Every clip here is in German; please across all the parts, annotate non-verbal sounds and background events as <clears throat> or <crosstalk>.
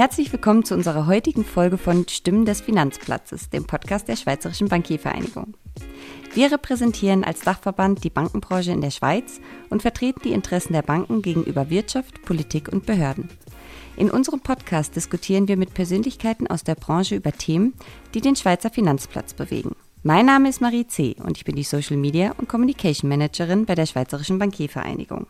Herzlich willkommen zu unserer heutigen Folge von Stimmen des Finanzplatzes, dem Podcast der Schweizerischen Bankiervereinigung. Wir repräsentieren als Dachverband die Bankenbranche in der Schweiz und vertreten die Interessen der Banken gegenüber Wirtschaft, Politik und Behörden. In unserem Podcast diskutieren wir mit Persönlichkeiten aus der Branche über Themen, die den Schweizer Finanzplatz bewegen. Mein Name ist Marie C. und ich bin die Social Media und Communication Managerin bei der Schweizerischen Bankiervereinigung.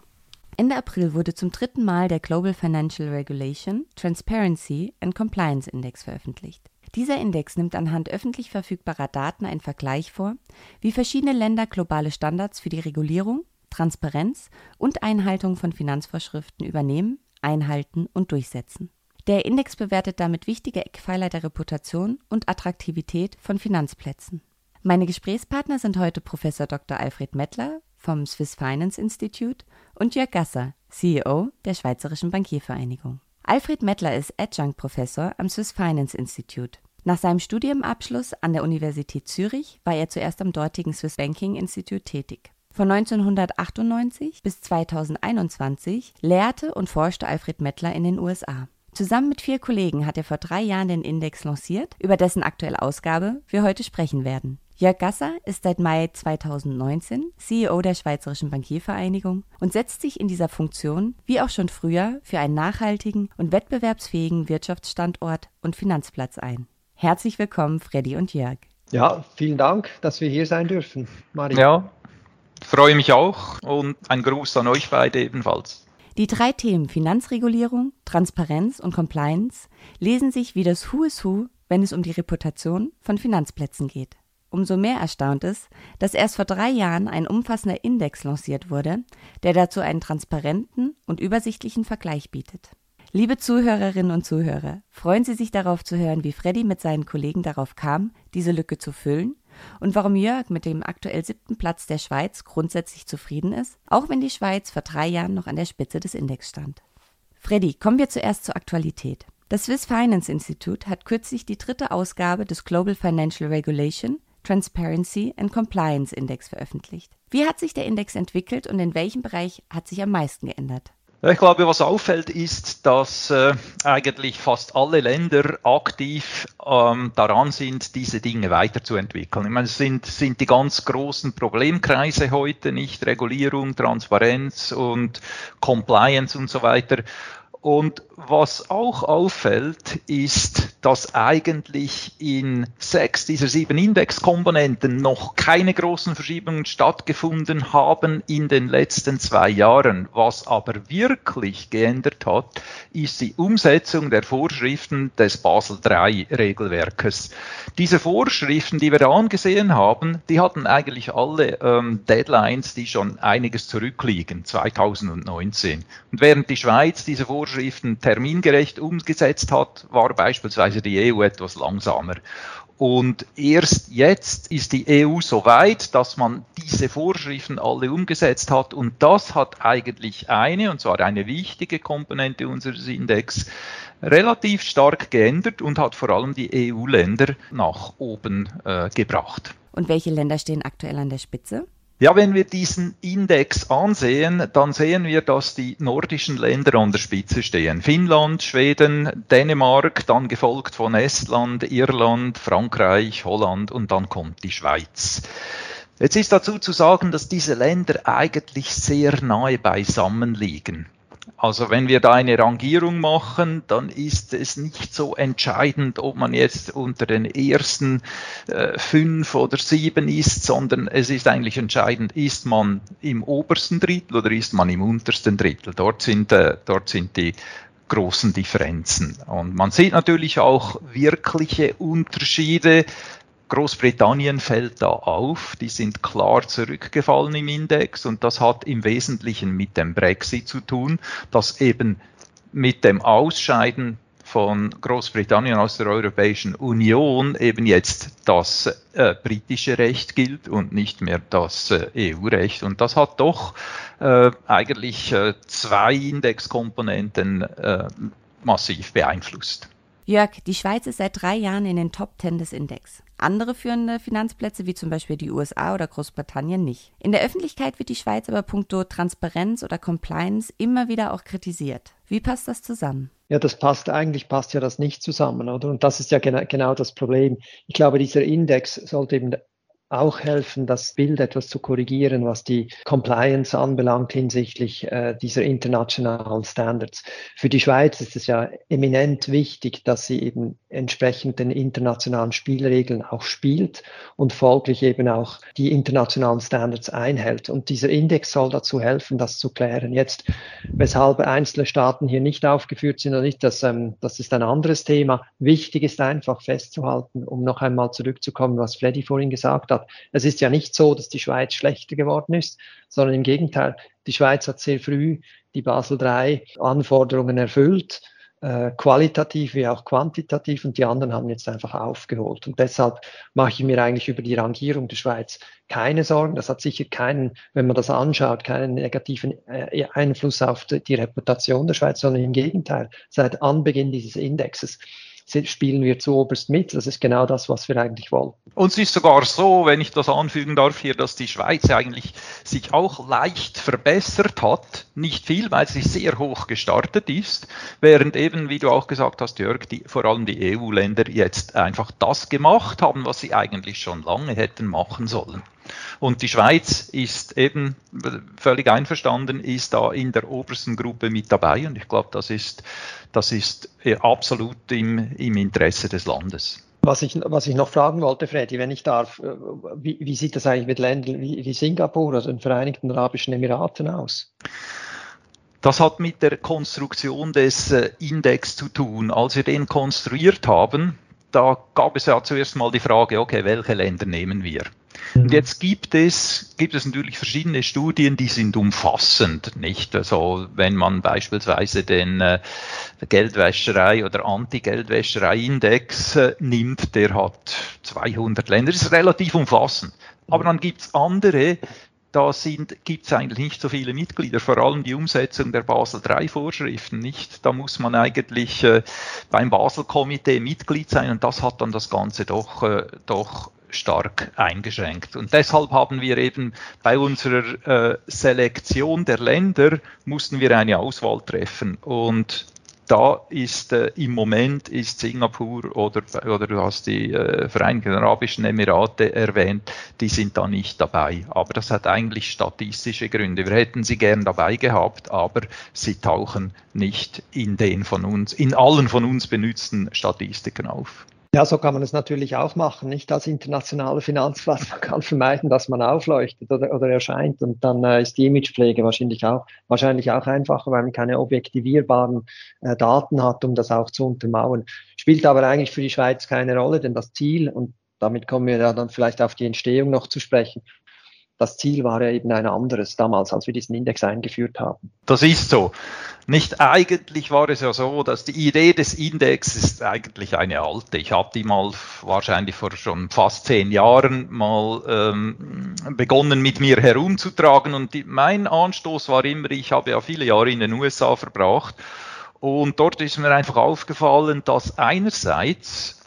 Ende April wurde zum dritten Mal der Global Financial Regulation, Transparency and Compliance Index veröffentlicht. Dieser Index nimmt anhand öffentlich verfügbarer Daten einen Vergleich vor, wie verschiedene Länder globale Standards für die Regulierung, Transparenz und Einhaltung von Finanzvorschriften übernehmen, einhalten und durchsetzen. Der Index bewertet damit wichtige Eckpfeiler der Reputation und Attraktivität von Finanzplätzen. Meine Gesprächspartner sind heute Professor Dr. Alfred Mettler vom Swiss Finance Institute und Jörg Gasser, CEO der Schweizerischen Bankiervereinigung. Alfred Mettler ist Adjunct-Professor am Swiss Finance Institute. Nach seinem Studienabschluss an der Universität Zürich war er zuerst am dortigen Swiss Banking Institute tätig. Von 1998 bis 2021 lehrte und forschte Alfred Mettler in den USA. Zusammen mit vier Kollegen hat er vor drei Jahren den Index lanciert, über dessen aktuelle Ausgabe wir heute sprechen werden. Jörg Gasser ist seit Mai 2019 CEO der Schweizerischen Bankiervereinigung und setzt sich in dieser Funktion, wie auch schon früher, für einen nachhaltigen und wettbewerbsfähigen Wirtschaftsstandort und Finanzplatz ein. Herzlich willkommen, Freddy und Jörg. Ja, vielen Dank, dass wir hier sein dürfen, Marie. Ja, freue mich auch und ein Gruß an euch beide ebenfalls. Die drei Themen Finanzregulierung, Transparenz und Compliance lesen sich wie das Who is Who, wenn es um die Reputation von Finanzplätzen geht. Umso mehr erstaunt es, dass erst vor drei Jahren ein umfassender Index lanciert wurde, der dazu einen transparenten und übersichtlichen Vergleich bietet. Liebe Zuhörerinnen und Zuhörer, freuen Sie sich darauf zu hören, wie Freddy mit seinen Kollegen darauf kam, diese Lücke zu füllen und warum Jörg mit dem aktuell siebten Platz der Schweiz grundsätzlich zufrieden ist, auch wenn die Schweiz vor drei Jahren noch an der Spitze des Index stand. Freddy, kommen wir zuerst zur Aktualität. Das Swiss Finance Institute hat kürzlich die dritte Ausgabe des Global Financial Regulation Transparency and Compliance Index veröffentlicht. Wie hat sich der Index entwickelt und in welchem Bereich hat sich am meisten geändert? Ich glaube, was auffällt, ist, dass äh, eigentlich fast alle Länder aktiv ähm, daran sind, diese Dinge weiterzuentwickeln. Ich meine, es sind, sind die ganz großen Problemkreise heute, nicht Regulierung, Transparenz und Compliance und so weiter. Und was auch auffällt, ist, dass eigentlich in sechs dieser sieben Indexkomponenten noch keine großen Verschiebungen stattgefunden haben in den letzten zwei Jahren. Was aber wirklich geändert hat, ist die Umsetzung der Vorschriften des Basel III Regelwerkes. Diese Vorschriften, die wir da angesehen haben, die hatten eigentlich alle ähm, Deadlines, die schon einiges zurückliegen, 2019. Und während die Schweiz diese Vorschriften termingerecht umgesetzt hat, war beispielsweise die EU etwas langsamer. Und erst jetzt ist die EU so weit, dass man diese Vorschriften alle umgesetzt hat. Und das hat eigentlich eine, und zwar eine wichtige Komponente unseres Index, relativ stark geändert und hat vor allem die EU-Länder nach oben äh, gebracht. Und welche Länder stehen aktuell an der Spitze? Ja, wenn wir diesen Index ansehen, dann sehen wir, dass die nordischen Länder an der Spitze stehen. Finnland, Schweden, Dänemark, dann gefolgt von Estland, Irland, Frankreich, Holland und dann kommt die Schweiz. Jetzt ist dazu zu sagen, dass diese Länder eigentlich sehr nahe beisammen liegen. Also wenn wir da eine Rangierung machen, dann ist es nicht so entscheidend, ob man jetzt unter den ersten äh, fünf oder sieben ist, sondern es ist eigentlich entscheidend, ist man im obersten Drittel oder ist man im untersten Drittel. Dort sind, äh, dort sind die großen Differenzen. Und man sieht natürlich auch wirkliche Unterschiede Großbritannien fällt da auf, die sind klar zurückgefallen im Index und das hat im Wesentlichen mit dem Brexit zu tun, dass eben mit dem Ausscheiden von Großbritannien aus der Europäischen Union eben jetzt das äh, britische Recht gilt und nicht mehr das äh, EU-Recht. Und das hat doch äh, eigentlich äh, zwei Indexkomponenten äh, massiv beeinflusst. Jörg, die Schweiz ist seit drei Jahren in den Top Ten des Index. Andere führende Finanzplätze wie zum Beispiel die USA oder Großbritannien nicht. In der Öffentlichkeit wird die Schweiz aber puncto Transparenz oder Compliance immer wieder auch kritisiert. Wie passt das zusammen? Ja, das passt, eigentlich passt ja das nicht zusammen, oder? Und das ist ja genau, genau das Problem. Ich glaube, dieser Index sollte eben auch helfen, das Bild etwas zu korrigieren, was die Compliance anbelangt hinsichtlich äh, dieser internationalen Standards. Für die Schweiz ist es ja eminent wichtig, dass sie eben entsprechend den internationalen Spielregeln auch spielt und folglich eben auch die internationalen Standards einhält. Und dieser Index soll dazu helfen, das zu klären. Jetzt, weshalb einzelne Staaten hier nicht aufgeführt sind oder nicht, das, ähm, das ist ein anderes Thema. Wichtig ist einfach festzuhalten, um noch einmal zurückzukommen, was Freddy vorhin gesagt hat hat. Es ist ja nicht so, dass die Schweiz schlechter geworden ist, sondern im Gegenteil, die Schweiz hat sehr früh die Basel III Anforderungen erfüllt, äh, qualitativ wie auch quantitativ, und die anderen haben jetzt einfach aufgeholt. Und deshalb mache ich mir eigentlich über die Rangierung der Schweiz keine Sorgen. Das hat sicher keinen, wenn man das anschaut, keinen negativen äh, Einfluss auf die Reputation der Schweiz, sondern im Gegenteil, seit Anbeginn dieses Indexes spielen wir zu oberst mit. Das ist genau das, was wir eigentlich wollen. Und es ist sogar so, wenn ich das anfügen darf hier, dass die Schweiz eigentlich sich auch leicht verbessert hat. Nicht viel, weil sie sehr hoch gestartet ist, während eben, wie du auch gesagt hast, Jörg, die, vor allem die EU-Länder jetzt einfach das gemacht haben, was sie eigentlich schon lange hätten machen sollen. Und die Schweiz ist eben völlig einverstanden, ist da in der obersten Gruppe mit dabei. Und ich glaube, das ist, das ist äh, absolut im, im Interesse des Landes. Was ich, was ich noch fragen wollte, Freddy, wenn ich darf, äh, wie, wie sieht das eigentlich mit Ländern wie, wie Singapur oder den Vereinigten Arabischen Emiraten aus? Das hat mit der Konstruktion des äh, Index zu tun. Als wir den konstruiert haben, da gab es ja zuerst mal die Frage, okay, welche Länder nehmen wir? Und mhm. jetzt gibt es, gibt es natürlich verschiedene Studien, die sind umfassend, nicht? Also, wenn man beispielsweise den äh, Geldwäscherei oder Anti-Geldwäscherei-Index äh, nimmt, der hat 200 Länder, das ist relativ umfassend. Aber dann gibt es andere, da gibt es eigentlich nicht so viele Mitglieder, vor allem die Umsetzung der Basel III-Vorschriften nicht. Da muss man eigentlich äh, beim Basel-Komitee Mitglied sein und das hat dann das Ganze doch, äh, doch stark eingeschränkt. Und deshalb haben wir eben bei unserer äh, Selektion der Länder mussten wir eine Auswahl treffen und da ist äh, im Moment ist Singapur oder, oder du hast die äh, Vereinigten Arabischen Emirate erwähnt, die sind da nicht dabei. Aber das hat eigentlich statistische Gründe. Wir hätten sie gern dabei gehabt, aber sie tauchen nicht in den von uns, in allen von uns benutzten Statistiken auf. Ja, so kann man es natürlich auch machen, nicht als internationaler Finanzplatz. Man kann vermeiden, dass man aufleuchtet oder, oder erscheint und dann äh, ist die Imagepflege wahrscheinlich auch, wahrscheinlich auch einfacher, weil man keine objektivierbaren äh, Daten hat, um das auch zu untermauern. Spielt aber eigentlich für die Schweiz keine Rolle, denn das Ziel, und damit kommen wir ja dann vielleicht auf die Entstehung noch zu sprechen, das Ziel war ja eben ein anderes damals, als wir diesen Index eingeführt haben. Das ist so. Nicht eigentlich war es ja so, dass die Idee des Index ist eigentlich eine alte. Ich habe die mal wahrscheinlich vor schon fast zehn Jahren mal ähm, begonnen mit mir herumzutragen und die, mein Anstoß war immer, ich habe ja viele Jahre in den USA verbracht und dort ist mir einfach aufgefallen, dass einerseits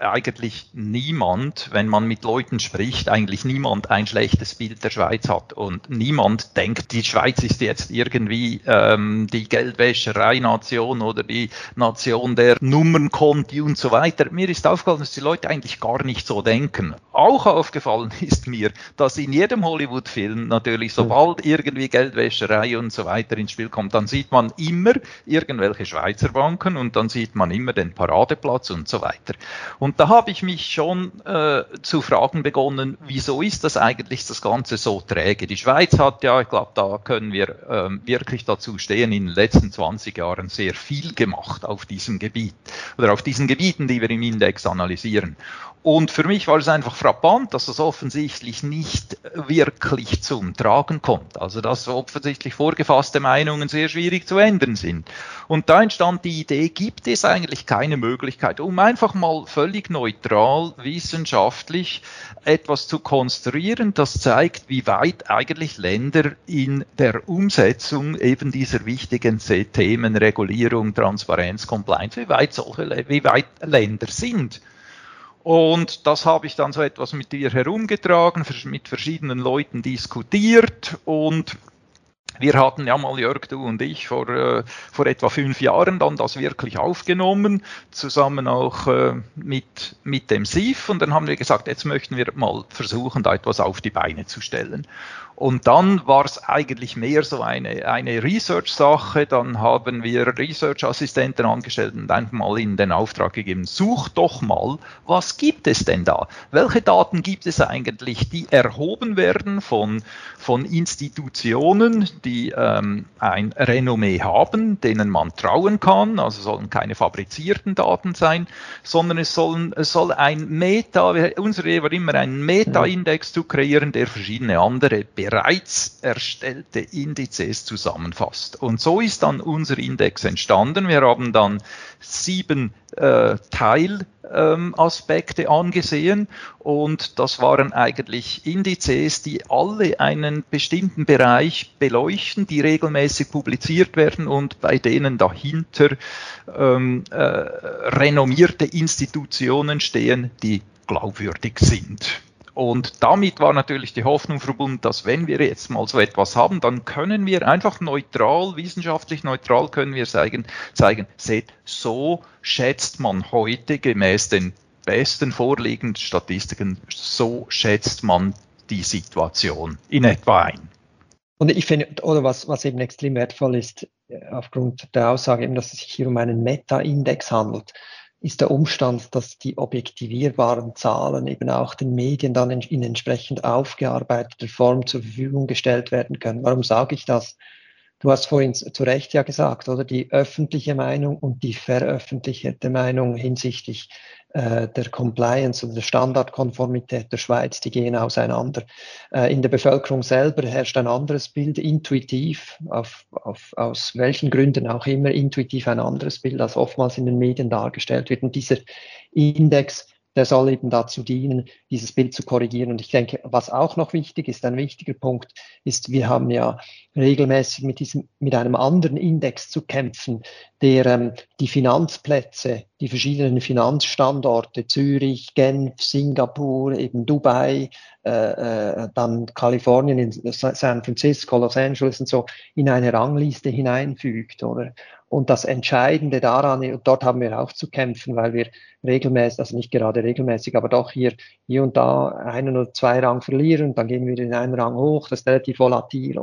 eigentlich niemand, wenn man mit Leuten spricht, eigentlich niemand ein schlechtes Bild der Schweiz hat und niemand denkt, die Schweiz ist jetzt irgendwie ähm, die Geldwäscherei-Nation oder die Nation der Nummernkonti und so weiter. Mir ist aufgefallen, dass die Leute eigentlich gar nicht so denken. Auch aufgefallen ist mir, dass in jedem Hollywood-Film natürlich, sobald irgendwie Geldwäscherei und so weiter ins Spiel kommt, dann sieht man immer irgendwelche Schweizer Banken und dann sieht man immer den Paradeplatz und so weiter. Und und da habe ich mich schon äh, zu fragen begonnen, wieso ist das eigentlich das Ganze so träge? Die Schweiz hat ja, ich glaube, da können wir ähm, wirklich dazu stehen, in den letzten 20 Jahren sehr viel gemacht auf diesem Gebiet oder auf diesen Gebieten, die wir im Index analysieren. Und für mich war es einfach frappant, dass das offensichtlich nicht wirklich zum Tragen kommt. Also dass offensichtlich vorgefasste Meinungen sehr schwierig zu ändern sind. Und da entstand die Idee, gibt es eigentlich keine Möglichkeit, um einfach mal völlig neutral, wissenschaftlich etwas zu konstruieren, das zeigt, wie weit eigentlich Länder in der Umsetzung eben dieser wichtigen Themen Regulierung, Transparenz, Compliance, wie weit solche, wie weit Länder sind. Und das habe ich dann so etwas mit dir herumgetragen, mit verschiedenen Leuten diskutiert und wir hatten ja mal, Jörg, du und ich, vor, äh, vor etwa fünf Jahren dann das wirklich aufgenommen, zusammen auch äh, mit, mit dem SIF. Und dann haben wir gesagt, jetzt möchten wir mal versuchen, da etwas auf die Beine zu stellen. Und dann war es eigentlich mehr so eine, eine Research-Sache. Dann haben wir Research-Assistenten angestellt und einfach mal in den Auftrag gegeben, such doch mal, was gibt es denn da? Welche Daten gibt es eigentlich, die erhoben werden von, von Institutionen, die ähm, ein Renommee haben, denen man trauen kann? Also sollen keine fabrizierten Daten sein, sondern es, sollen, es soll ein Meta, unsere war immer ein Meta-Index zu kreieren, der verschiedene andere bereits erstellte Indizes zusammenfasst. Und so ist dann unser Index entstanden. Wir haben dann sieben äh, Teilaspekte ähm, angesehen und das waren eigentlich Indizes, die alle einen bestimmten Bereich beleuchten, die regelmäßig publiziert werden und bei denen dahinter ähm, äh, renommierte Institutionen stehen, die glaubwürdig sind. Und damit war natürlich die Hoffnung verbunden, dass wenn wir jetzt mal so etwas haben, dann können wir einfach neutral, wissenschaftlich neutral können wir zeigen, zeigen, seht, so schätzt man heute gemäß den besten vorliegenden Statistiken, so schätzt man die Situation in etwa ein. Und ich finde, oder was, was eben extrem wertvoll ist, äh, aufgrund der Aussage eben, dass es sich hier um einen Meta-Index handelt ist der Umstand, dass die objektivierbaren Zahlen eben auch den Medien dann in, in entsprechend aufgearbeiteter Form zur Verfügung gestellt werden können. Warum sage ich das? Du hast vorhin zu Recht ja gesagt, oder die öffentliche Meinung und die veröffentlichte Meinung hinsichtlich der Compliance und der Standardkonformität der Schweiz, die gehen auseinander. Äh, in der Bevölkerung selber herrscht ein anderes Bild, intuitiv, auf, auf, aus welchen Gründen auch immer, intuitiv ein anderes Bild, als oftmals in den Medien dargestellt wird. Und dieser Index der soll eben dazu dienen, dieses Bild zu korrigieren. Und ich denke, was auch noch wichtig ist, ein wichtiger Punkt ist, wir haben ja regelmäßig mit diesem, mit einem anderen Index zu kämpfen, der ähm, die Finanzplätze, die verschiedenen Finanzstandorte, Zürich, Genf, Singapur, eben Dubai, äh, äh, dann Kalifornien, in San Francisco, Los Angeles und so, in eine Rangliste hineinfügt, oder? Und das Entscheidende daran, und dort haben wir auch zu kämpfen, weil wir regelmäßig, also nicht gerade regelmäßig, aber doch hier, hier und da einen oder zwei Rang verlieren, dann gehen wir in einen Rang hoch, das ist relativ volatil.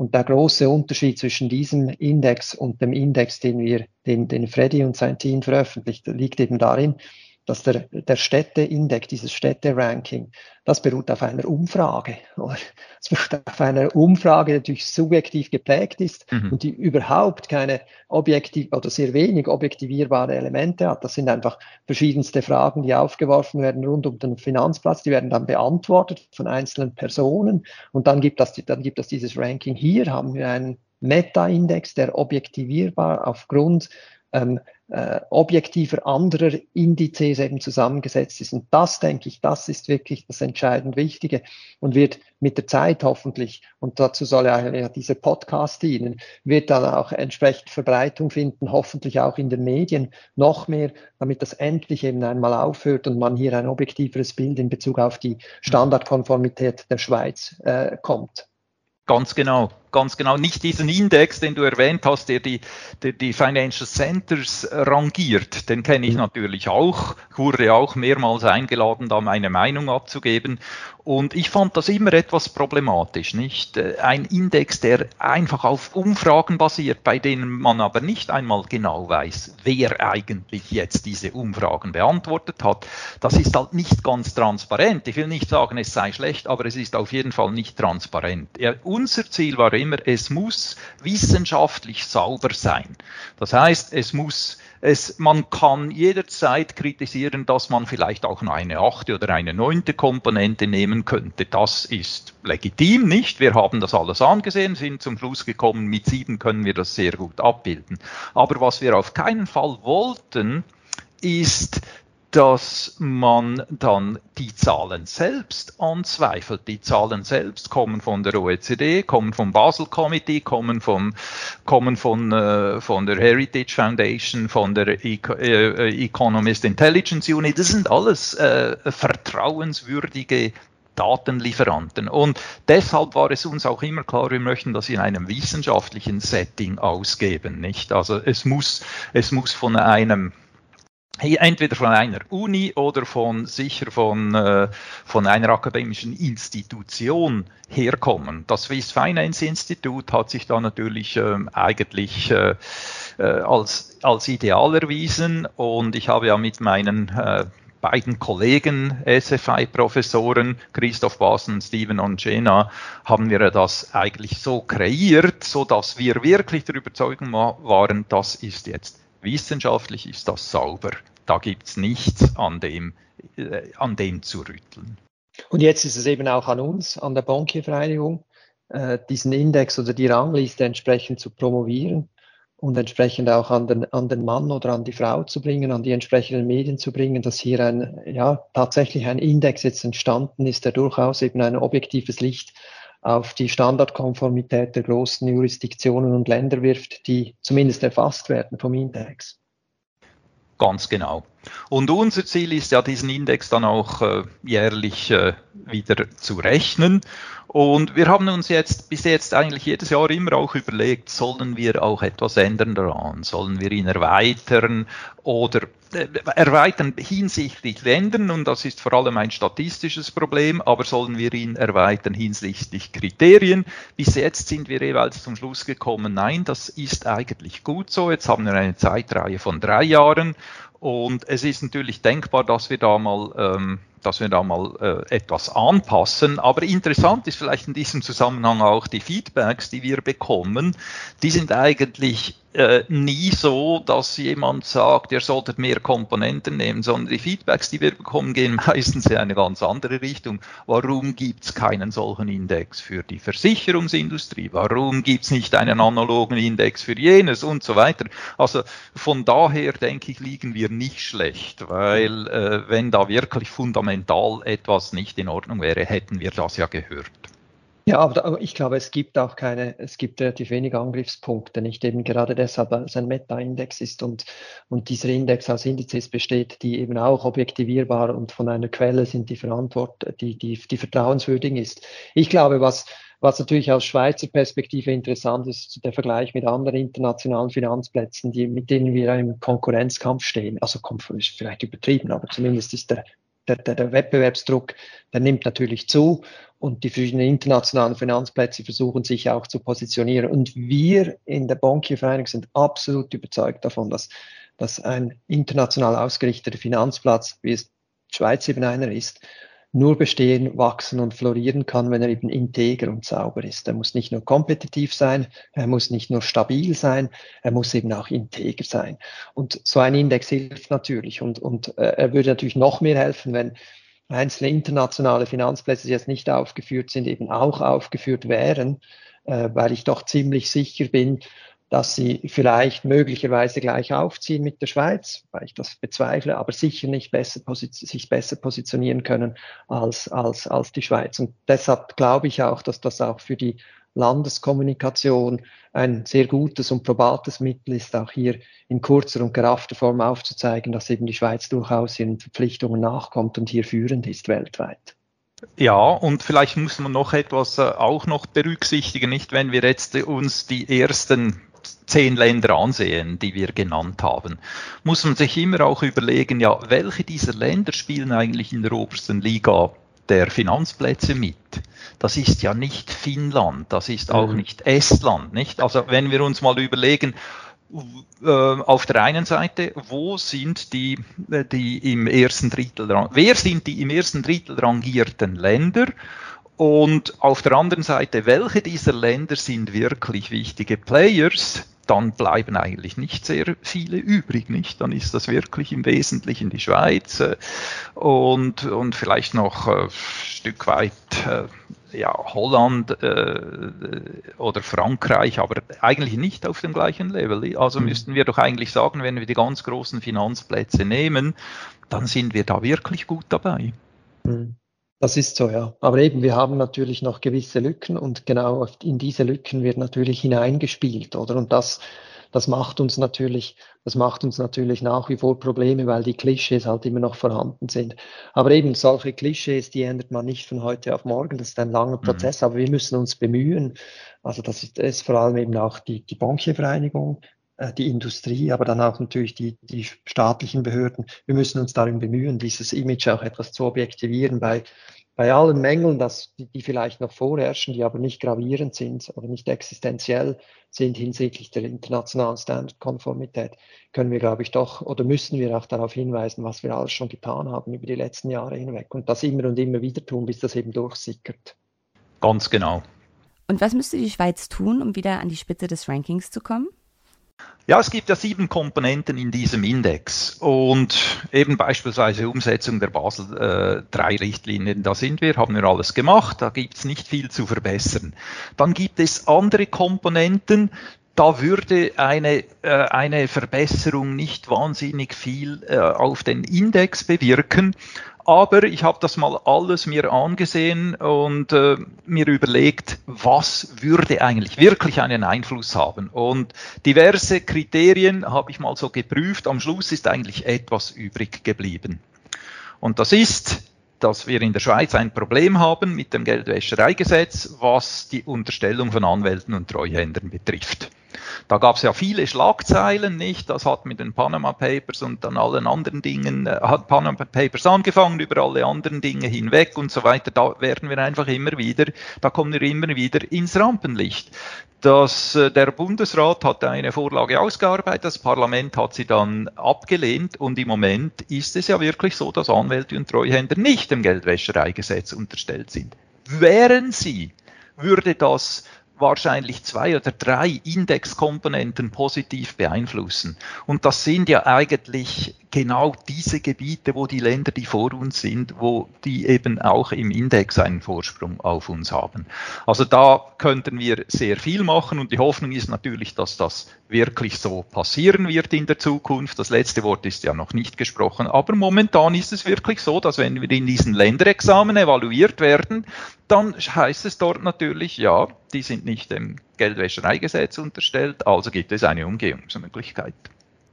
Und der große Unterschied zwischen diesem Index und dem Index, den wir, den, den Freddy und sein Team veröffentlicht, liegt eben darin, dass der, der Städteindex, dieses Städteranking, das beruht auf einer Umfrage. Es beruht auf einer Umfrage, die natürlich subjektiv geprägt ist mhm. und die überhaupt keine objektiv oder sehr wenig objektivierbare Elemente hat. Das sind einfach verschiedenste Fragen, die aufgeworfen werden rund um den Finanzplatz. Die werden dann beantwortet von einzelnen Personen und dann gibt es, dann gibt es dieses Ranking. Hier haben wir einen Meta-Index, der objektivierbar aufgrund ähm, äh, objektiver anderer Indizes eben zusammengesetzt ist. Und das, denke ich, das ist wirklich das entscheidend Wichtige und wird mit der Zeit hoffentlich, und dazu soll ja dieser Podcast dienen, wird dann auch entsprechend Verbreitung finden, hoffentlich auch in den Medien noch mehr, damit das endlich eben einmal aufhört und man hier ein objektiveres Bild in Bezug auf die Standardkonformität der Schweiz äh, kommt. Ganz genau ganz genau nicht diesen Index, den du erwähnt hast, der die, der die Financial Centers rangiert. Den kenne ich mhm. natürlich auch, wurde auch mehrmals eingeladen, da meine Meinung abzugeben. Und ich fand das immer etwas problematisch, nicht? Ein Index, der einfach auf Umfragen basiert, bei denen man aber nicht einmal genau weiß, wer eigentlich jetzt diese Umfragen beantwortet hat. Das ist halt nicht ganz transparent. Ich will nicht sagen, es sei schlecht, aber es ist auf jeden Fall nicht transparent. Ja, unser Ziel war immer, es muss wissenschaftlich sauber sein. Das heißt, es muss es, man kann jederzeit kritisieren, dass man vielleicht auch noch eine achte oder eine neunte Komponente nehmen könnte. Das ist legitim, nicht? Wir haben das alles angesehen, sind zum Schluss gekommen, mit sieben können wir das sehr gut abbilden. Aber was wir auf keinen Fall wollten, ist dass man dann die Zahlen selbst anzweifelt. Die Zahlen selbst kommen von der OECD, kommen vom Basel Committee, kommen, vom, kommen von, äh, von der Heritage Foundation, von der Eco äh, Economist Intelligence Unit. Das sind alles äh, vertrauenswürdige Datenlieferanten. Und deshalb war es uns auch immer klar, wir möchten das in einem wissenschaftlichen Setting ausgeben, nicht? Also es muss, es muss von einem entweder von einer Uni oder von sicher von, äh, von einer akademischen Institution herkommen. Das Swiss Finance Institute hat sich da natürlich äh, eigentlich äh, äh, als, als ideal erwiesen und ich habe ja mit meinen beiden Kollegen, SFI-Professoren, Christoph Basen und Steven Ongena, haben wir das eigentlich so kreiert, so dass wir wirklich der Überzeugung waren, das ist jetzt wissenschaftlich, ist das sauber. Da gibt es nichts an dem, äh, an dem zu rütteln. Und jetzt ist es eben auch an uns, an der Bankiervereinigung, äh, diesen Index oder die Rangliste entsprechend zu promovieren und entsprechend auch an den, an den Mann oder an die Frau zu bringen, an die entsprechenden Medien zu bringen, dass hier ein, ja, tatsächlich ein Index jetzt entstanden ist, der durchaus eben ein objektives Licht auf die Standardkonformität der großen Jurisdiktionen und Länder wirft, die zumindest erfasst werden vom Index. Ganz genau. Und unser Ziel ist ja, diesen Index dann auch äh, jährlich äh, wieder zu rechnen. Und wir haben uns jetzt bis jetzt eigentlich jedes Jahr immer auch überlegt, sollen wir auch etwas ändern daran? Sollen wir ihn erweitern oder äh, erweitern hinsichtlich Ländern? Und das ist vor allem ein statistisches Problem, aber sollen wir ihn erweitern hinsichtlich Kriterien? Bis jetzt sind wir jeweils zum Schluss gekommen, nein, das ist eigentlich gut so. Jetzt haben wir eine Zeitreihe von drei Jahren und es ist natürlich denkbar, dass wir da mal, ähm, dass wir da mal äh, etwas anpassen. Aber interessant ist vielleicht in diesem Zusammenhang auch die Feedbacks, die wir bekommen. Die sind eigentlich äh, nie so, dass jemand sagt, ihr solltet mehr Komponenten nehmen, sondern die Feedbacks, die wir bekommen, gehen <laughs> meistens in eine ganz andere Richtung. Warum gibt es keinen solchen Index für die Versicherungsindustrie? Warum gibt es nicht einen analogen Index für jenes und so weiter? Also von daher denke ich, liegen wir nicht schlecht, weil äh, wenn da wirklich fundamental etwas nicht in Ordnung wäre, hätten wir das ja gehört. Ja, aber ich glaube, es gibt auch keine, es gibt relativ wenige Angriffspunkte, nicht eben gerade deshalb, weil es ein Meta-Index ist und, und dieser Index aus Indizes besteht, die eben auch objektivierbar und von einer Quelle sind, die verantwort, die, die, die vertrauenswürdig ist. Ich glaube, was, was natürlich aus Schweizer Perspektive interessant ist, der Vergleich mit anderen internationalen Finanzplätzen, die, mit denen wir im Konkurrenzkampf stehen. Also ist vielleicht übertrieben, aber zumindest ist der der, der, der Wettbewerbsdruck, der nimmt natürlich zu und die verschiedenen internationalen Finanzplätze versuchen sich auch zu positionieren. Und wir in der Bankiervereinigung sind absolut überzeugt davon, dass, dass ein international ausgerichteter Finanzplatz, wie es Schweiz eben einer ist, nur bestehen, wachsen und florieren kann, wenn er eben integer und sauber ist. Er muss nicht nur kompetitiv sein, er muss nicht nur stabil sein, er muss eben auch integer sein. Und so ein Index hilft natürlich und, und äh, er würde natürlich noch mehr helfen, wenn einzelne internationale Finanzplätze, die jetzt nicht aufgeführt sind, eben auch aufgeführt wären, äh, weil ich doch ziemlich sicher bin, dass sie vielleicht möglicherweise gleich aufziehen mit der Schweiz, weil ich das bezweifle, aber sicher nicht besser sich besser positionieren können als, als, als die Schweiz. Und deshalb glaube ich auch, dass das auch für die Landeskommunikation ein sehr gutes und probates Mittel ist, auch hier in kurzer und geraffter Form aufzuzeigen, dass eben die Schweiz durchaus ihren Verpflichtungen nachkommt und hier führend ist weltweit. Ja, und vielleicht muss man noch etwas äh, auch noch berücksichtigen, nicht wenn wir jetzt uns die ersten zehn Länder ansehen, die wir genannt haben, muss man sich immer auch überlegen, ja, welche dieser Länder spielen eigentlich in der obersten Liga der Finanzplätze mit. Das ist ja nicht Finnland, das ist auch mhm. nicht Estland, nicht? Also wenn wir uns mal überlegen, äh, auf der einen Seite, wo sind die, äh, die im ersten Drittel, wer sind die im ersten Drittel rangierten Länder? Und auf der anderen Seite, welche dieser Länder sind wirklich wichtige Players? Dann bleiben eigentlich nicht sehr viele übrig, nicht? Dann ist das wirklich im Wesentlichen die Schweiz äh, und, und vielleicht noch ein äh, Stück weit äh, ja, Holland äh, oder Frankreich, aber eigentlich nicht auf dem gleichen Level. Also mhm. müssten wir doch eigentlich sagen, wenn wir die ganz großen Finanzplätze nehmen, dann sind wir da wirklich gut dabei. Mhm. Das ist so, ja. Aber eben, wir haben natürlich noch gewisse Lücken und genau in diese Lücken wird natürlich hineingespielt, oder? Und das, das macht uns natürlich, das macht uns natürlich nach wie vor Probleme, weil die Klischees halt immer noch vorhanden sind. Aber eben solche Klischees, die ändert man nicht von heute auf morgen. Das ist ein langer mhm. Prozess, mhm. aber wir müssen uns bemühen. Also das ist, ist vor allem eben auch die, die Bankiervereinigung, die Industrie, aber dann auch natürlich die, die staatlichen Behörden. Wir müssen uns darin bemühen, dieses Image auch etwas zu objektivieren bei, bei allen Mängeln, dass, die, die vielleicht noch vorherrschen, die aber nicht gravierend sind oder nicht existenziell sind hinsichtlich der internationalen Standardkonformität, können wir, glaube ich, doch oder müssen wir auch darauf hinweisen, was wir alles schon getan haben über die letzten Jahre hinweg und das immer und immer wieder tun, bis das eben durchsickert. Ganz genau. Und was müsste die Schweiz tun, um wieder an die Spitze des Rankings zu kommen? Ja, es gibt ja sieben Komponenten in diesem Index und eben beispielsweise Umsetzung der Basel äh, 3 Richtlinien, da sind wir, haben wir alles gemacht, da gibt es nicht viel zu verbessern. Dann gibt es andere Komponenten, da würde eine, äh, eine Verbesserung nicht wahnsinnig viel äh, auf den Index bewirken. Aber ich habe das mal alles mir angesehen und äh, mir überlegt, was würde eigentlich wirklich einen Einfluss haben. Und diverse Kriterien habe ich mal so geprüft. Am Schluss ist eigentlich etwas übrig geblieben. Und das ist, dass wir in der Schweiz ein Problem haben mit dem Geldwäschereigesetz, was die Unterstellung von Anwälten und Treuhändern betrifft. Da gab es ja viele Schlagzeilen, nicht? Das hat mit den Panama Papers und dann allen anderen Dingen, äh, hat Panama Papers angefangen, über alle anderen Dinge hinweg und so weiter. Da werden wir einfach immer wieder, da kommen wir immer wieder ins Rampenlicht. Das, äh, der Bundesrat hat eine Vorlage ausgearbeitet, das Parlament hat sie dann abgelehnt und im Moment ist es ja wirklich so, dass Anwälte und Treuhänder nicht dem Geldwäschereigesetz unterstellt sind. Wären sie, würde das wahrscheinlich zwei oder drei Indexkomponenten positiv beeinflussen. Und das sind ja eigentlich genau diese Gebiete, wo die Länder, die vor uns sind, wo die eben auch im Index einen Vorsprung auf uns haben. Also da könnten wir sehr viel machen und die Hoffnung ist natürlich, dass das wirklich so passieren wird in der Zukunft. Das letzte Wort ist ja noch nicht gesprochen, aber momentan ist es wirklich so, dass wenn wir in diesen Länderexamen evaluiert werden, dann heißt es dort natürlich, ja, die sind nicht dem Geldwäschereigesetz unterstellt, also gibt es eine Umgehungsmöglichkeit.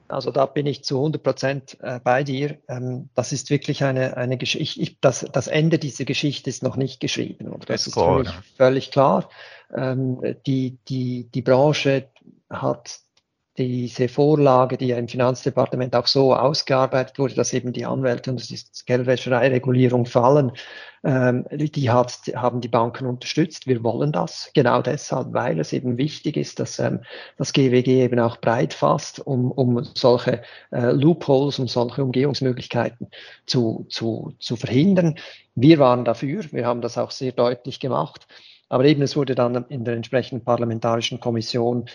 Also da bin ich zu 100 Prozent äh, bei dir. Ähm, das ist wirklich eine, eine Geschichte. Das, das Ende dieser Geschichte ist noch nicht geschrieben. Oder? Das, ist, klar, ja. völlig klar. Ähm, die, die, die Branche hat diese Vorlage, die ja im Finanzdepartement auch so ausgearbeitet wurde, dass eben die Anwälte und die Geldwäschereiregulierung fallen, ähm, die hat, haben die Banken unterstützt. Wir wollen das genau deshalb, weil es eben wichtig ist, dass ähm, das GWG eben auch breit fasst, um, um solche äh, Loopholes, um solche Umgehungsmöglichkeiten zu, zu, zu verhindern. Wir waren dafür, wir haben das auch sehr deutlich gemacht. Aber eben, es wurde dann in der entsprechenden parlamentarischen Kommission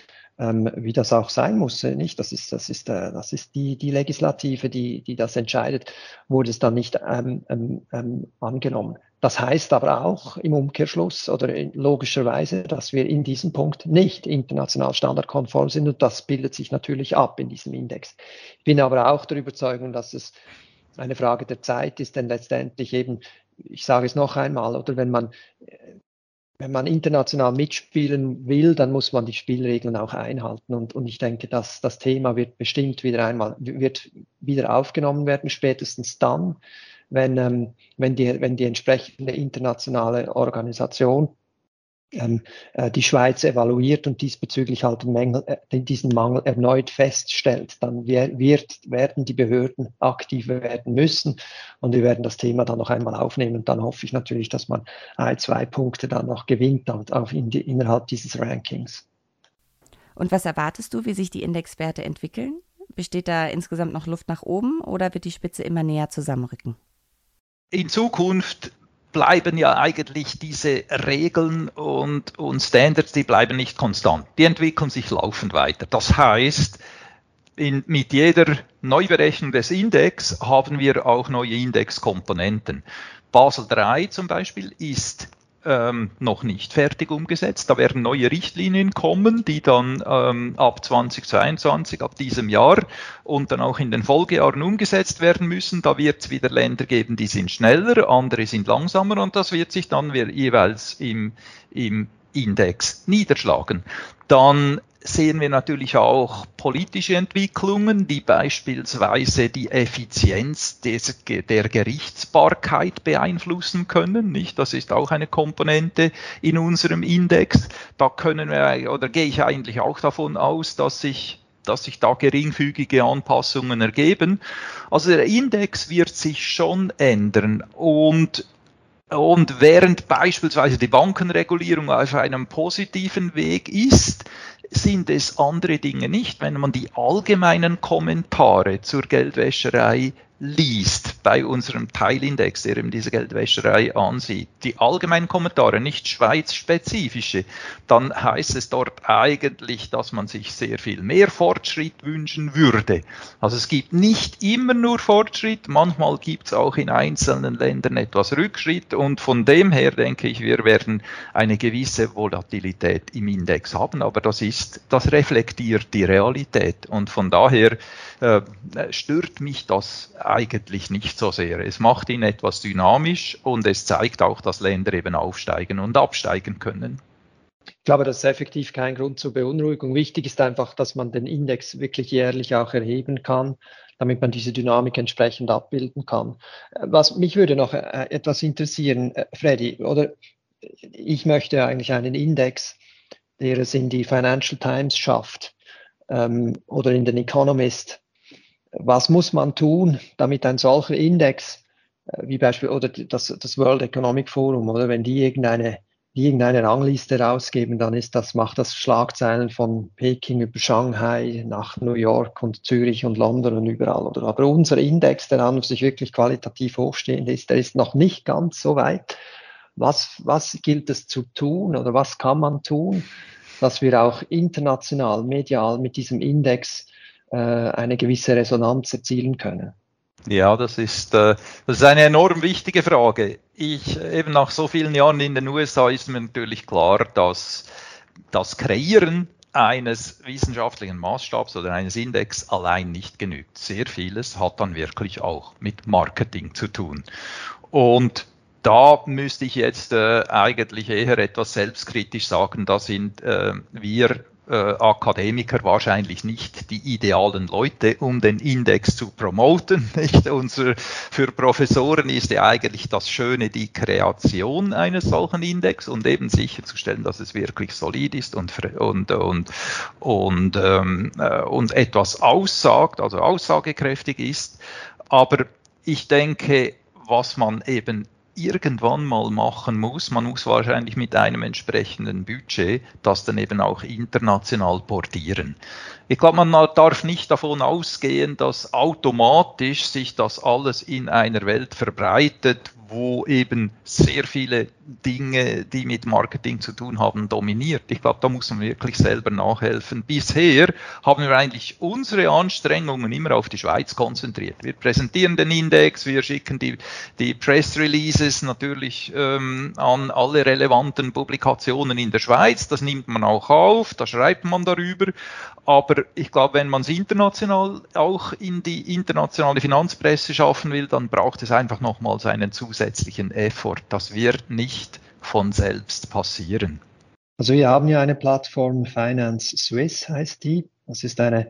ähm, wie das auch sein muss. Äh, nicht? Das ist, das ist, äh, das ist die, die Legislative, die, die das entscheidet, wurde es dann nicht ähm, ähm, ähm angenommen. Das heißt aber auch im Umkehrschluss oder in, logischerweise, dass wir in diesem Punkt nicht international standardkonform sind und das bildet sich natürlich ab in diesem Index. Ich bin aber auch der Überzeugung, dass es eine Frage der Zeit ist, denn letztendlich eben, ich sage es noch einmal, oder wenn man wenn man international mitspielen will, dann muss man die Spielregeln auch einhalten. Und, und ich denke, dass das Thema wird bestimmt wieder einmal, wird wieder aufgenommen werden, spätestens dann, wenn, ähm, wenn, die, wenn die entsprechende internationale Organisation die Schweiz evaluiert und diesbezüglich halt den Mängel, äh, diesen Mangel erneut feststellt, dann wird, werden die Behörden aktiver werden müssen und wir werden das Thema dann noch einmal aufnehmen. Und dann hoffe ich natürlich, dass man ein, zwei Punkte dann noch gewinnt auf in die, innerhalb dieses Rankings. Und was erwartest du, wie sich die Indexwerte entwickeln? Besteht da insgesamt noch Luft nach oben oder wird die Spitze immer näher zusammenrücken? In Zukunft bleiben ja eigentlich diese Regeln und, und Standards, die bleiben nicht konstant. Die entwickeln sich laufend weiter. Das heißt, in, mit jeder Neuberechnung des Index haben wir auch neue Indexkomponenten. Basel III zum Beispiel ist ähm, noch nicht fertig umgesetzt. Da werden neue Richtlinien kommen, die dann ähm, ab 2022, ab diesem Jahr und dann auch in den Folgejahren umgesetzt werden müssen. Da wird es wieder Länder geben, die sind schneller, andere sind langsamer und das wird sich dann jeweils im, im Index niederschlagen. Dann sehen wir natürlich auch politische Entwicklungen, die beispielsweise die Effizienz des, der Gerichtsbarkeit beeinflussen können. Nicht? Das ist auch eine Komponente in unserem Index. Da können wir, oder gehe ich eigentlich auch davon aus, dass sich dass sich da geringfügige Anpassungen ergeben. Also der Index wird sich schon ändern und und während beispielsweise die Bankenregulierung auf einem positiven Weg ist, sind es andere Dinge nicht. Wenn man die allgemeinen Kommentare zur Geldwäscherei liest bei unserem Teilindex, der eben diese Geldwäscherei ansieht, die allgemeinen Kommentare, nicht schweizspezifische, dann heißt es dort eigentlich, dass man sich sehr viel mehr Fortschritt wünschen würde. Also es gibt nicht immer nur Fortschritt, manchmal gibt es auch in einzelnen Ländern etwas Rückschritt und von dem her denke ich, wir werden eine gewisse Volatilität im Index haben, aber das ist, das reflektiert die Realität und von daher äh, stört mich das eigentlich nicht so sehr. Es macht ihn etwas dynamisch und es zeigt auch, dass Länder eben aufsteigen und absteigen können. Ich glaube, das ist effektiv kein Grund zur Beunruhigung. Wichtig ist einfach, dass man den Index wirklich jährlich auch erheben kann, damit man diese Dynamik entsprechend abbilden kann. Was mich würde noch äh, etwas interessieren, äh, Freddy, oder ich möchte eigentlich einen Index, der es in die Financial Times schafft ähm, oder in den Economist was muss man tun, damit ein solcher Index, äh, wie beispielsweise oder das, das World Economic Forum, oder wenn die irgendeine, die irgendeine Rangliste rausgeben, dann ist das, macht das Schlagzeilen von Peking über Shanghai nach New York und Zürich und London und überall. Oder? Aber unser Index, der an sich wirklich qualitativ hochstehend ist, der ist noch nicht ganz so weit. Was, was gilt es zu tun oder was kann man tun, dass wir auch international, medial mit diesem Index äh, eine gewisse Resonanz erzielen können? Ja, das ist, äh, das ist eine enorm wichtige Frage. Ich, eben nach so vielen Jahren in den USA ist mir natürlich klar, dass das Kreieren eines wissenschaftlichen Maßstabs oder eines Index allein nicht genügt. Sehr vieles hat dann wirklich auch mit Marketing zu tun. Und da müsste ich jetzt äh, eigentlich eher etwas selbstkritisch sagen, da sind äh, wir äh, Akademiker wahrscheinlich nicht die idealen Leute, um den Index zu promoten. <laughs> Nicht? Unser, für Professoren ist ja eigentlich das Schöne die Kreation eines solchen Index und eben sicherzustellen, dass es wirklich solid ist und, und, und, und, ähm, äh, und etwas aussagt, also aussagekräftig ist. Aber ich denke, was man eben irgendwann mal machen muss. Man muss wahrscheinlich mit einem entsprechenden Budget das dann eben auch international portieren. Ich glaube, man darf nicht davon ausgehen, dass automatisch sich das alles in einer Welt verbreitet, wo eben sehr viele Dinge, die mit Marketing zu tun haben, dominiert. Ich glaube, da muss man wirklich selber nachhelfen. Bisher haben wir eigentlich unsere Anstrengungen immer auf die Schweiz konzentriert. Wir präsentieren den Index, wir schicken die, die Press Releases natürlich ähm, an alle relevanten Publikationen in der Schweiz. Das nimmt man auch auf, da schreibt man darüber. Aber ich glaube, wenn man es international auch in die internationale Finanzpresse schaffen will, dann braucht es einfach nochmals einen zusätzlichen Effort. Das wird nicht von selbst passieren. Also wir haben ja eine Plattform Finance Swiss heißt die. Das ist eine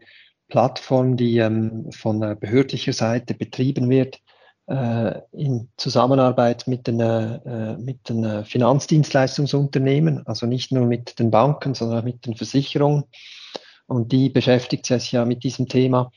Plattform, die ähm, von behördlicher Seite betrieben wird äh, in Zusammenarbeit mit den, äh, mit den äh, Finanzdienstleistungsunternehmen, also nicht nur mit den Banken, sondern mit den Versicherungen und die beschäftigt sich ja mit diesem Thema.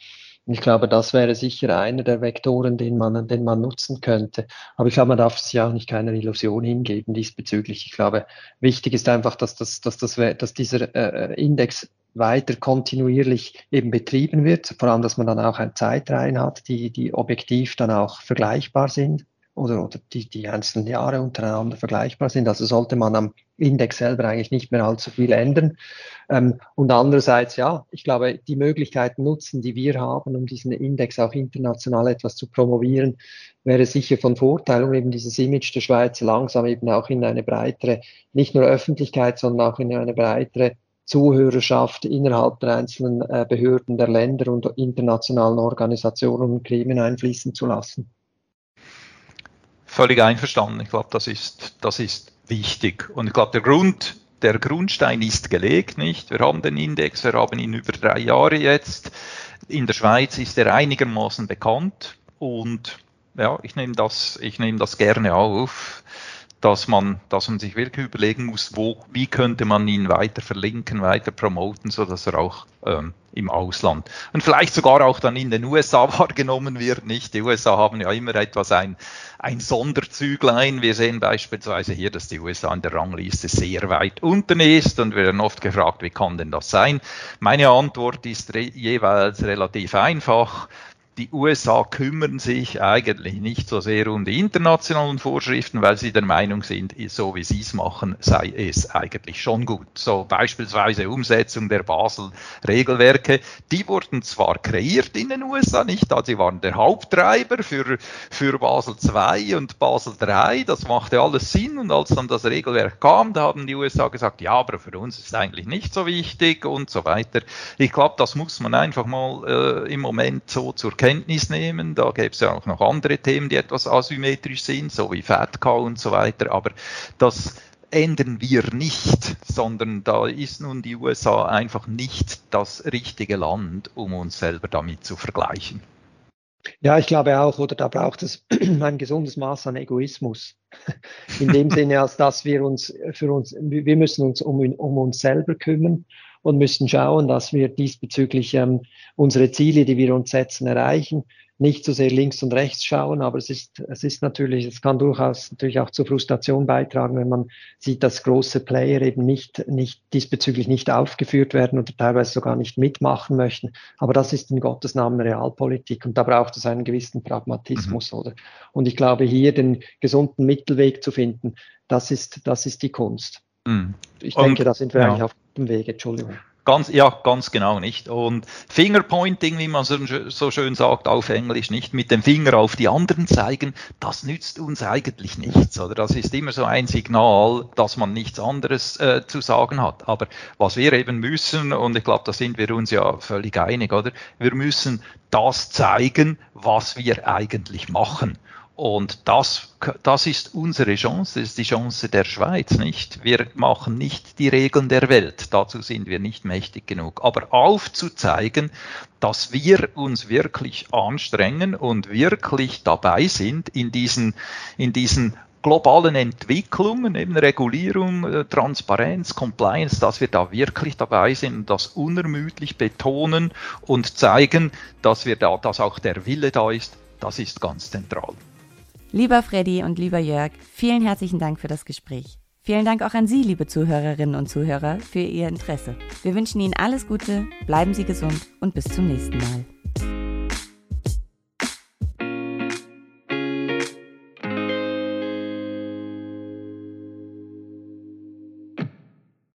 Ich glaube, das wäre sicher einer der Vektoren, den man, den man nutzen könnte. Aber ich glaube, man darf es ja auch nicht keiner Illusion hingeben diesbezüglich. Ich glaube, wichtig ist einfach, dass, das, dass, das, dass dieser äh, Index weiter kontinuierlich eben betrieben wird. Vor allem, dass man dann auch ein Zeitreihen hat, die, die objektiv dann auch vergleichbar sind. Oder, oder die, die einzelnen Jahre untereinander vergleichbar sind. Also sollte man am Index selber eigentlich nicht mehr allzu viel ändern. Ähm, und andererseits, ja, ich glaube, die Möglichkeiten nutzen, die wir haben, um diesen Index auch international etwas zu promovieren, wäre sicher von Vorteil, um eben dieses Image der Schweiz langsam eben auch in eine breitere, nicht nur Öffentlichkeit, sondern auch in eine breitere Zuhörerschaft innerhalb der einzelnen äh, Behörden der Länder und internationalen Organisationen und Gremien einfließen zu lassen. Völlig einverstanden. Ich glaube, das ist, das ist wichtig. Und ich glaube, der Grund, der Grundstein ist gelegt, nicht? Wir haben den Index, wir haben ihn über drei Jahre jetzt. In der Schweiz ist er einigermaßen bekannt und ja, ich nehme das, ich nehme das gerne auf dass man, dass man sich wirklich überlegen muss, wo, wie könnte man ihn weiter verlinken, weiter promoten, so dass er auch ähm, im Ausland und vielleicht sogar auch dann in den USA <laughs> wahrgenommen wird. Nicht? Die USA haben ja immer etwas ein, ein Sonderzüglein. Wir sehen beispielsweise hier, dass die USA in der Rangliste sehr weit unten ist und wir werden oft gefragt, wie kann denn das sein? Meine Antwort ist re jeweils relativ einfach die USA kümmern sich eigentlich nicht so sehr um die internationalen Vorschriften, weil sie der Meinung sind, so wie sie es machen, sei es eigentlich schon gut. So beispielsweise Umsetzung der Basel-Regelwerke, die wurden zwar kreiert in den USA, nicht, also sie waren der Haupttreiber für, für Basel II und Basel III, das machte alles Sinn und als dann das Regelwerk kam, da haben die USA gesagt, ja, aber für uns ist eigentlich nicht so wichtig und so weiter. Ich glaube, das muss man einfach mal äh, im Moment so zur Kenntnis nehmen. Da gäbe es ja auch noch andere Themen, die etwas asymmetrisch sind, so wie FATCA und so weiter. Aber das ändern wir nicht, sondern da ist nun die USA einfach nicht das richtige Land, um uns selber damit zu vergleichen. Ja, ich glaube auch, oder da braucht es <clears throat> ein gesundes Maß an Egoismus. <laughs> In dem Sinne, als dass wir uns für uns, wir müssen uns um, um uns selber kümmern und müssen schauen, dass wir diesbezüglich ähm, unsere Ziele, die wir uns setzen, erreichen. Nicht so sehr links und rechts schauen, aber es ist, es ist natürlich, es kann durchaus natürlich auch zur Frustration beitragen, wenn man sieht, dass große Player eben nicht, nicht diesbezüglich nicht aufgeführt werden oder teilweise sogar nicht mitmachen möchten. Aber das ist in Gottes Namen Realpolitik und da braucht es einen gewissen Pragmatismus, mhm. oder? Und ich glaube, hier den gesunden Mittelweg zu finden, das ist, das ist die Kunst. Mhm. Ich denke, da sind wir ja. eigentlich auf dem Weg, Entschuldigung. Ganz, ja, ganz genau nicht. Und Fingerpointing, wie man so, schön sagt auf Englisch, nicht mit dem Finger auf die anderen zeigen, das nützt uns eigentlich nichts. Oder das ist immer so ein Signal, dass man nichts anderes äh, zu sagen hat. Aber was wir eben müssen, und ich glaube, da sind wir uns ja völlig einig, oder? Wir müssen das zeigen, was wir eigentlich machen. Und das, das ist unsere Chance, das ist die Chance der Schweiz, nicht? Wir machen nicht die Regeln der Welt, dazu sind wir nicht mächtig genug. Aber aufzuzeigen, dass wir uns wirklich anstrengen und wirklich dabei sind in diesen, in diesen globalen Entwicklungen, eben Regulierung, äh, Transparenz, Compliance, dass wir da wirklich dabei sind und das unermüdlich betonen und zeigen, dass wir da, dass auch der Wille da ist, das ist ganz zentral. Lieber Freddy und lieber Jörg, vielen herzlichen Dank für das Gespräch. Vielen Dank auch an Sie, liebe Zuhörerinnen und Zuhörer, für Ihr Interesse. Wir wünschen Ihnen alles Gute, bleiben Sie gesund und bis zum nächsten Mal.